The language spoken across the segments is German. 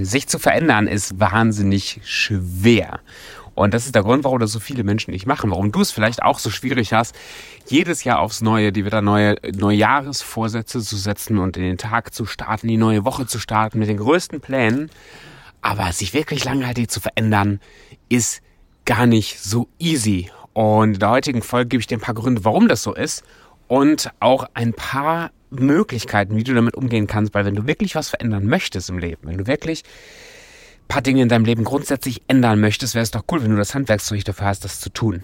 sich zu verändern ist wahnsinnig schwer. Und das ist der Grund, warum das so viele Menschen nicht machen, warum du es vielleicht auch so schwierig hast, jedes Jahr aufs Neue, die wieder neue Neujahresvorsätze zu setzen und in den Tag zu starten, die neue Woche zu starten mit den größten Plänen. Aber sich wirklich langhaltig zu verändern, ist gar nicht so easy. Und in der heutigen Folge gebe ich dir ein paar Gründe, warum das so ist und auch ein paar Möglichkeiten, wie du damit umgehen kannst, weil wenn du wirklich was verändern möchtest im Leben, wenn du wirklich ein paar Dinge in deinem Leben grundsätzlich ändern möchtest, wäre es doch cool, wenn du das Handwerkszeug dafür hast, das zu tun.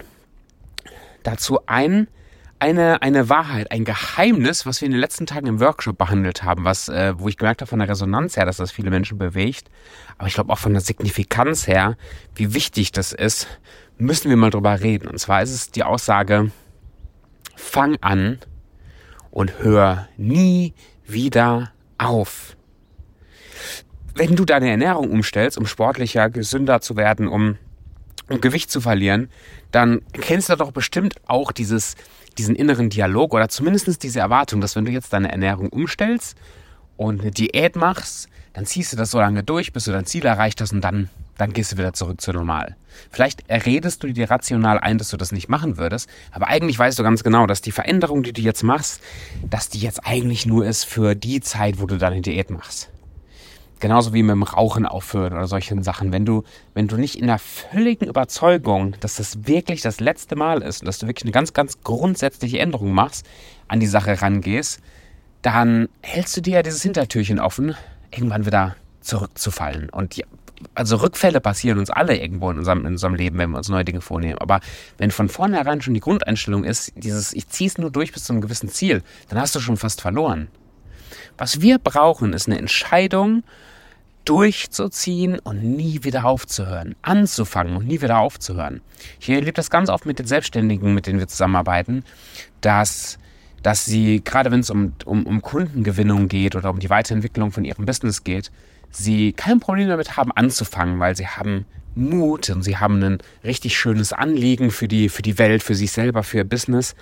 Dazu ein, eine, eine Wahrheit, ein Geheimnis, was wir in den letzten Tagen im Workshop behandelt haben, was, äh, wo ich gemerkt habe von der Resonanz her, dass das viele Menschen bewegt, aber ich glaube auch von der Signifikanz her, wie wichtig das ist, müssen wir mal drüber reden. Und zwar ist es die Aussage, fang an, und hör nie wieder auf. Wenn du deine Ernährung umstellst, um sportlicher, gesünder zu werden, um, um Gewicht zu verlieren, dann kennst du doch bestimmt auch dieses, diesen inneren Dialog oder zumindest diese Erwartung, dass wenn du jetzt deine Ernährung umstellst und eine Diät machst, dann ziehst du das so lange durch, bis du dein Ziel erreicht hast und dann dann gehst du wieder zurück zu normal. Vielleicht erredest du dir rational ein, dass du das nicht machen würdest, aber eigentlich weißt du ganz genau, dass die Veränderung, die du jetzt machst, dass die jetzt eigentlich nur ist für die Zeit, wo du deine Diät machst. Genauso wie mit dem Rauchen aufhören oder solchen Sachen. Wenn du, wenn du nicht in der völligen Überzeugung, dass das wirklich das letzte Mal ist und dass du wirklich eine ganz, ganz grundsätzliche Änderung machst, an die Sache rangehst, dann hältst du dir ja dieses Hintertürchen offen, irgendwann wieder zurückzufallen. Und ja, also Rückfälle passieren uns alle irgendwo in unserem, in unserem Leben, wenn wir uns neue Dinge vornehmen. Aber wenn von vornherein schon die Grundeinstellung ist, dieses, ich ziehe es nur durch bis zu einem gewissen Ziel, dann hast du schon fast verloren. Was wir brauchen, ist eine Entscheidung, durchzuziehen und nie wieder aufzuhören. Anzufangen und nie wieder aufzuhören. Hier erlebt das ganz oft mit den Selbstständigen, mit denen wir zusammenarbeiten, dass, dass sie, gerade wenn es um, um, um Kundengewinnung geht oder um die Weiterentwicklung von ihrem Business geht, sie kein Problem damit haben anzufangen, weil sie haben Mut und sie haben ein richtig schönes Anliegen für die, für die Welt, für sich selber, für ihr Business.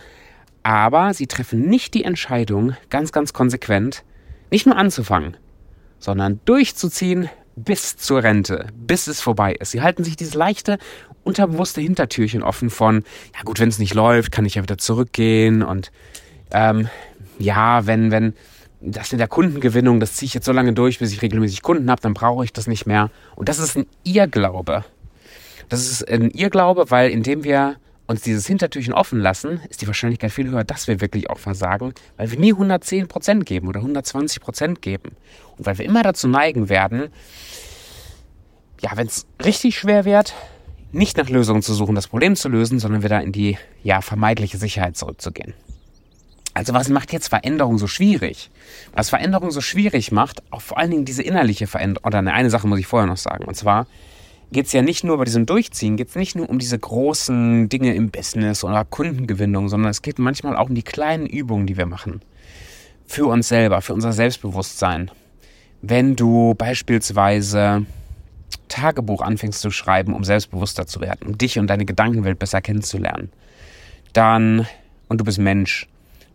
Aber sie treffen nicht die Entscheidung, ganz, ganz konsequent, nicht nur anzufangen, sondern durchzuziehen bis zur Rente, bis es vorbei ist. Sie halten sich dieses leichte, unterbewusste Hintertürchen offen von, ja gut, wenn es nicht läuft, kann ich ja wieder zurückgehen und ähm, ja, wenn, wenn, das in der Kundengewinnung, das ziehe ich jetzt so lange durch, bis ich regelmäßig Kunden habe, dann brauche ich das nicht mehr. Und das ist ein Irrglaube. Das ist ein Irrglaube, weil indem wir uns dieses Hintertürchen offen lassen, ist die Wahrscheinlichkeit viel höher, dass wir wirklich auch versagen, weil wir nie 110% geben oder 120% geben. Und weil wir immer dazu neigen werden, ja, wenn es richtig schwer wird, nicht nach Lösungen zu suchen, das Problem zu lösen, sondern wieder in die ja, vermeidliche Sicherheit zurückzugehen. Also was macht jetzt Veränderung so schwierig? Was Veränderung so schwierig macht, auch vor allen Dingen diese innerliche Veränderung, oder eine, Sache muss ich vorher noch sagen, und zwar geht es ja nicht nur bei diesem Durchziehen, geht es nicht nur um diese großen Dinge im Business oder Kundengewinnung, sondern es geht manchmal auch um die kleinen Übungen, die wir machen. Für uns selber, für unser Selbstbewusstsein. Wenn du beispielsweise Tagebuch anfängst zu schreiben, um selbstbewusster zu werden, um dich und deine Gedankenwelt besser kennenzulernen, dann, und du bist Mensch,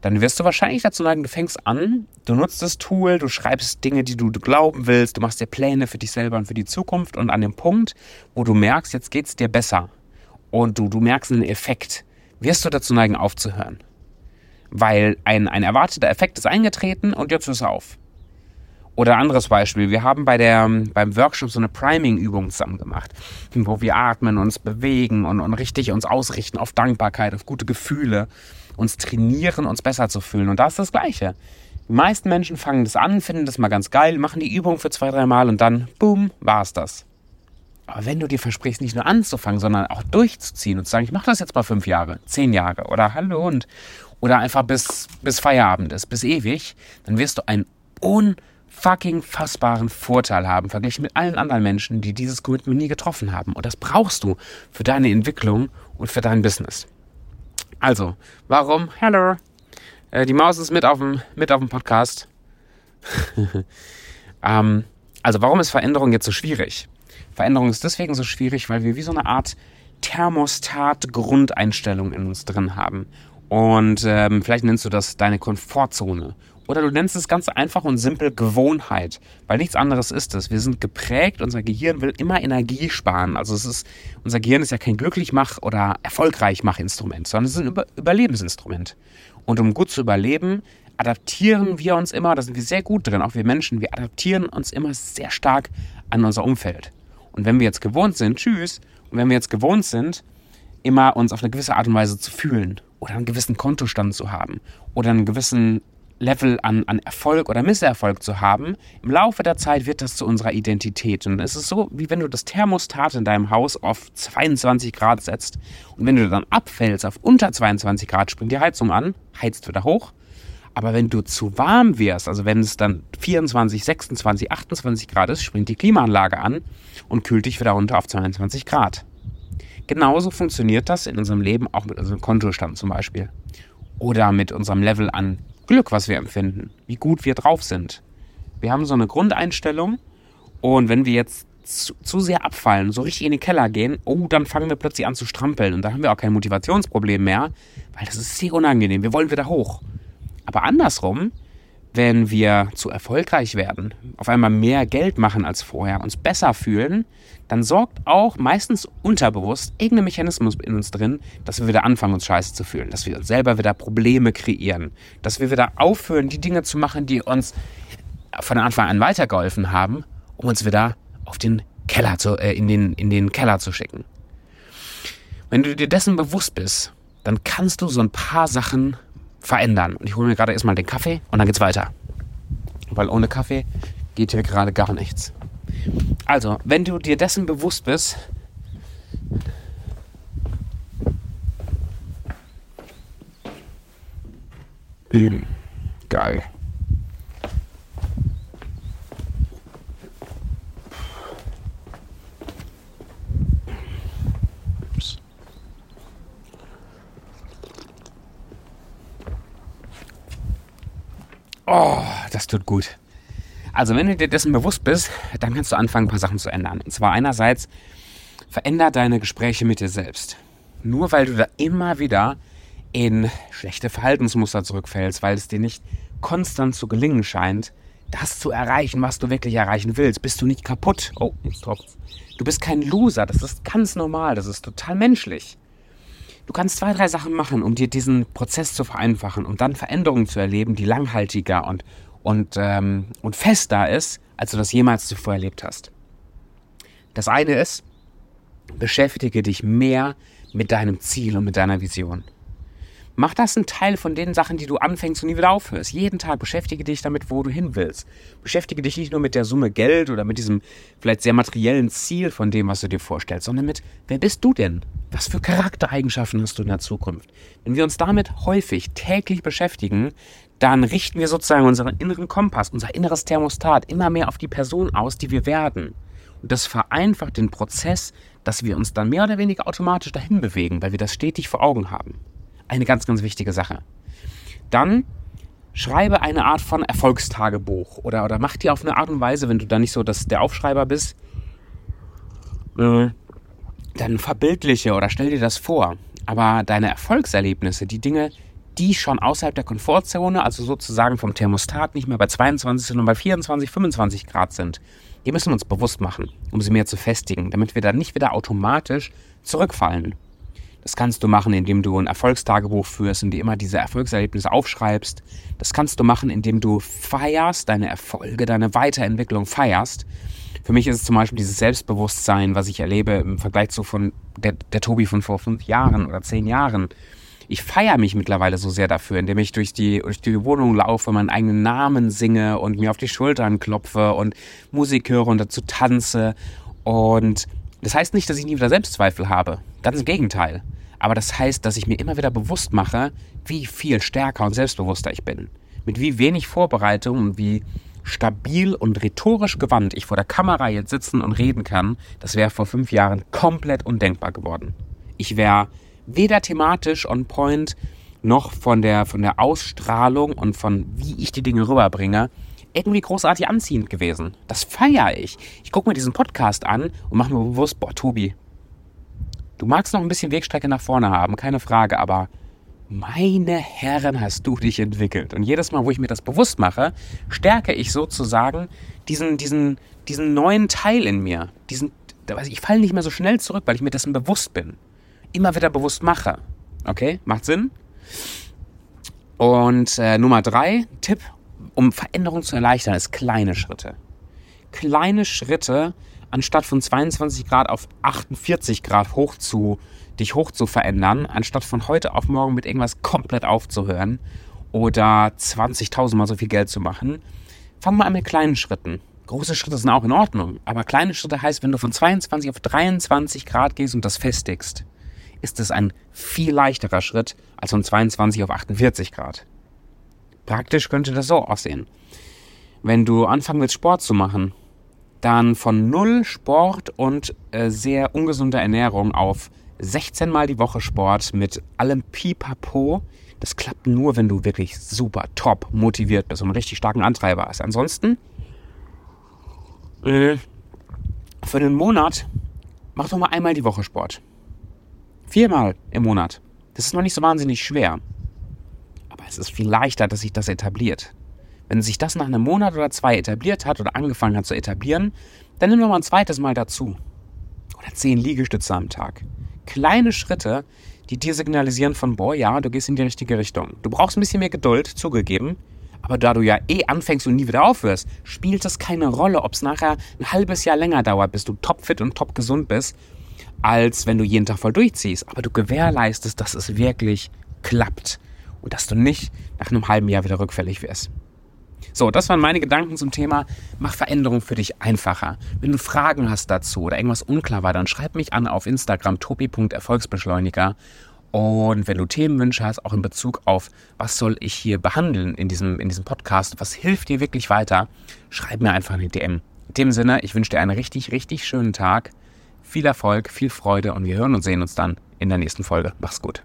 dann wirst du wahrscheinlich dazu neigen, du fängst an, du nutzt das Tool, du schreibst Dinge, die du, glauben willst, du machst dir Pläne für dich selber und für die Zukunft und an dem Punkt, wo du merkst, jetzt geht es dir besser und du, du merkst einen Effekt, wirst du dazu neigen, aufzuhören. Weil ein, ein erwarteter Effekt ist eingetreten und jetzt ist er auf. Oder anderes Beispiel, wir haben bei der, beim Workshop so eine Priming-Übung zusammen gemacht, wo wir atmen, uns bewegen und, und richtig uns ausrichten auf Dankbarkeit, auf gute Gefühle uns trainieren, uns besser zu fühlen. Und da ist das Gleiche. Die meisten Menschen fangen das an, finden das mal ganz geil, machen die Übung für zwei, drei Mal und dann, boom, war es das. Aber wenn du dir versprichst, nicht nur anzufangen, sondern auch durchzuziehen und zu sagen, ich mache das jetzt mal fünf Jahre, zehn Jahre oder hallo und oder einfach bis, bis Feierabend ist, bis ewig, dann wirst du einen unfucking fassbaren Vorteil haben, verglichen mit allen anderen Menschen, die dieses Commitment nie getroffen haben. Und das brauchst du für deine Entwicklung und für dein Business. Also, warum? Hello. Äh, die Maus ist mit auf dem, mit auf dem Podcast. ähm, also, warum ist Veränderung jetzt so schwierig? Veränderung ist deswegen so schwierig, weil wir wie so eine Art Thermostat-Grundeinstellung in uns drin haben. Und ähm, vielleicht nennst du das deine Komfortzone Oder du nennst es ganz einfach und simpel Gewohnheit, weil nichts anderes ist es. Wir sind geprägt, unser Gehirn will immer Energie sparen. Also es ist, unser Gehirn ist ja kein Glücklichmach- oder Erfolgreichmach-Instrument, sondern es ist ein Über Überlebensinstrument. Und um gut zu überleben, adaptieren wir uns immer, da sind wir sehr gut drin, auch wir Menschen, wir adaptieren uns immer sehr stark an unser Umfeld. Und wenn wir jetzt gewohnt sind, tschüss, und wenn wir jetzt gewohnt sind, immer uns auf eine gewisse Art und Weise zu fühlen oder einen gewissen Kontostand zu haben oder einen gewissen Level an, an Erfolg oder Misserfolg zu haben, im Laufe der Zeit wird das zu unserer Identität. Und es ist so, wie wenn du das Thermostat in deinem Haus auf 22 Grad setzt und wenn du dann abfällst auf unter 22 Grad, springt die Heizung an, heizt wieder hoch. Aber wenn du zu warm wirst, also wenn es dann 24, 26, 28 Grad ist, springt die Klimaanlage an und kühlt dich wieder runter auf 22 Grad. Genauso funktioniert das in unserem Leben auch mit unserem Kontostand zum Beispiel. Oder mit unserem Level an Glück, was wir empfinden, wie gut wir drauf sind. Wir haben so eine Grundeinstellung und wenn wir jetzt zu, zu, sehr abfallen, so richtig in den Keller gehen, oh, dann fangen wir plötzlich an zu strampeln und dann haben wir auch kein Motivationsproblem mehr, weil das ist sehr unangenehm. Wir wollen wieder hoch. Aber andersrum, wenn wir zu erfolgreich werden, auf einmal mehr Geld machen als vorher, uns besser fühlen, dann sorgt auch meistens unterbewusst irgendein Mechanismus in uns drin, dass wir wieder anfangen, uns scheiße zu fühlen, dass wir uns selber wieder Probleme kreieren, dass wir wieder aufhören, die Dinge zu machen, die uns von Anfang an weitergeholfen haben, um uns wieder auf den Keller zu, äh, in, den, in den Keller zu schicken. Wenn du dir dessen bewusst bist, dann kannst du so ein paar Sachen verändern. Und ich hole mir gerade erstmal den Kaffee und dann geht's weiter. Weil ohne Kaffee geht hier gerade gar nichts. Also, wenn du dir dessen bewusst bist, Geil. Oh, das tut gut. Also, wenn du dir dessen bewusst bist, dann kannst du anfangen, ein paar Sachen zu ändern. Und zwar einerseits, veränder deine Gespräche mit dir selbst. Nur weil du da immer wieder in schlechte Verhaltensmuster zurückfällst, weil es dir nicht konstant zu gelingen scheint, das zu erreichen, was du wirklich erreichen willst, bist du nicht kaputt. Oh, jetzt tropft's. Du bist kein Loser, das ist ganz normal, das ist total menschlich. Du kannst zwei, drei Sachen machen, um dir diesen Prozess zu vereinfachen, um dann Veränderungen zu erleben, die langhaltiger und, und, ähm, und fester ist, als du das jemals zuvor erlebt hast. Das eine ist, beschäftige dich mehr mit deinem Ziel und mit deiner Vision. Mach das ein Teil von den Sachen, die du anfängst und nie wieder aufhörst. Jeden Tag beschäftige dich damit, wo du hin willst. Beschäftige dich nicht nur mit der Summe Geld oder mit diesem vielleicht sehr materiellen Ziel von dem, was du dir vorstellst, sondern mit, wer bist du denn? Was für Charaktereigenschaften hast du in der Zukunft? Wenn wir uns damit häufig täglich beschäftigen, dann richten wir sozusagen unseren inneren Kompass, unser inneres Thermostat immer mehr auf die Person aus, die wir werden. Und das vereinfacht den Prozess, dass wir uns dann mehr oder weniger automatisch dahin bewegen, weil wir das stetig vor Augen haben. Eine ganz, ganz wichtige Sache. Dann schreibe eine Art von Erfolgstagebuch oder, oder mach dir auf eine Art und Weise, wenn du da nicht so das, der Aufschreiber bist, äh, dann verbildliche oder stell dir das vor. Aber deine Erfolgserlebnisse, die Dinge, die schon außerhalb der Komfortzone, also sozusagen vom Thermostat nicht mehr bei 22, sondern bei 24, 25 Grad sind, die müssen wir uns bewusst machen, um sie mehr zu festigen, damit wir dann nicht wieder automatisch zurückfallen. Das kannst du machen, indem du ein Erfolgstagebuch führst und dir immer diese Erfolgserlebnisse aufschreibst. Das kannst du machen, indem du feierst, deine Erfolge, deine Weiterentwicklung feierst. Für mich ist es zum Beispiel dieses Selbstbewusstsein, was ich erlebe im Vergleich zu von der, der Tobi von vor fünf Jahren oder zehn Jahren. Ich feiere mich mittlerweile so sehr dafür, indem ich durch die, durch die Wohnung laufe, meinen eigenen Namen singe und mir auf die Schultern klopfe und Musik höre und dazu tanze. Und das heißt nicht, dass ich nie wieder Selbstzweifel habe. Ganz im Gegenteil. Aber das heißt, dass ich mir immer wieder bewusst mache, wie viel stärker und selbstbewusster ich bin. Mit wie wenig Vorbereitung und wie stabil und rhetorisch gewandt ich vor der Kamera jetzt sitzen und reden kann, das wäre vor fünf Jahren komplett undenkbar geworden. Ich wäre weder thematisch on point noch von der, von der Ausstrahlung und von wie ich die Dinge rüberbringe irgendwie großartig anziehend gewesen. Das feiere ich. Ich gucke mir diesen Podcast an und mache mir bewusst, boah, Tobi, Du magst noch ein bisschen Wegstrecke nach vorne haben, keine Frage, aber meine Herren, hast du dich entwickelt. Und jedes Mal, wo ich mir das bewusst mache, stärke ich sozusagen diesen, diesen, diesen neuen Teil in mir. Diesen, ich falle nicht mehr so schnell zurück, weil ich mir dessen bewusst bin. Immer wieder bewusst mache. Okay, macht Sinn? Und äh, Nummer drei, Tipp, um Veränderung zu erleichtern, ist kleine Schritte. Kleine Schritte, anstatt von 22 Grad auf 48 Grad hoch zu, dich hoch zu verändern, anstatt von heute auf morgen mit irgendwas komplett aufzuhören oder 20.000 Mal so viel Geld zu machen, fang mal an mit kleinen Schritten. Große Schritte sind auch in Ordnung, aber kleine Schritte heißt, wenn du von 22 auf 23 Grad gehst und das festigst, ist es ein viel leichterer Schritt als von 22 auf 48 Grad. Praktisch könnte das so aussehen. Wenn du anfangen willst, Sport zu machen, dann von null Sport und äh, sehr ungesunder Ernährung auf 16 Mal die Woche Sport mit allem Pipapo. Das klappt nur, wenn du wirklich super top motiviert bist und einen richtig starken Antreiber hast. Ansonsten, äh, für den Monat, mach doch mal einmal die Woche Sport. Viermal im Monat. Das ist noch nicht so wahnsinnig schwer. Aber es ist viel leichter, dass sich das etabliert. Wenn sich das nach einem Monat oder zwei etabliert hat oder angefangen hat zu etablieren, dann nimm noch mal ein zweites Mal dazu. Oder zehn Liegestütze am Tag. Kleine Schritte, die dir signalisieren von, boah, ja, du gehst in die richtige Richtung. Du brauchst ein bisschen mehr Geduld, zugegeben. Aber da du ja eh anfängst und nie wieder aufhörst, spielt das keine Rolle, ob es nachher ein halbes Jahr länger dauert, bis du topfit und top gesund bist, als wenn du jeden Tag voll durchziehst. Aber du gewährleistest, dass es wirklich klappt und dass du nicht nach einem halben Jahr wieder rückfällig wirst. So, das waren meine Gedanken zum Thema Mach Veränderung für dich einfacher. Wenn du Fragen hast dazu oder irgendwas unklar war, dann schreib mich an auf Instagram topi.erfolgsbeschleuniger. Und wenn du Themenwünsche hast, auch in Bezug auf, was soll ich hier behandeln in diesem, in diesem Podcast, was hilft dir wirklich weiter, schreib mir einfach eine DM. In dem Sinne, ich wünsche dir einen richtig, richtig schönen Tag, viel Erfolg, viel Freude und wir hören und sehen uns dann in der nächsten Folge. Mach's gut.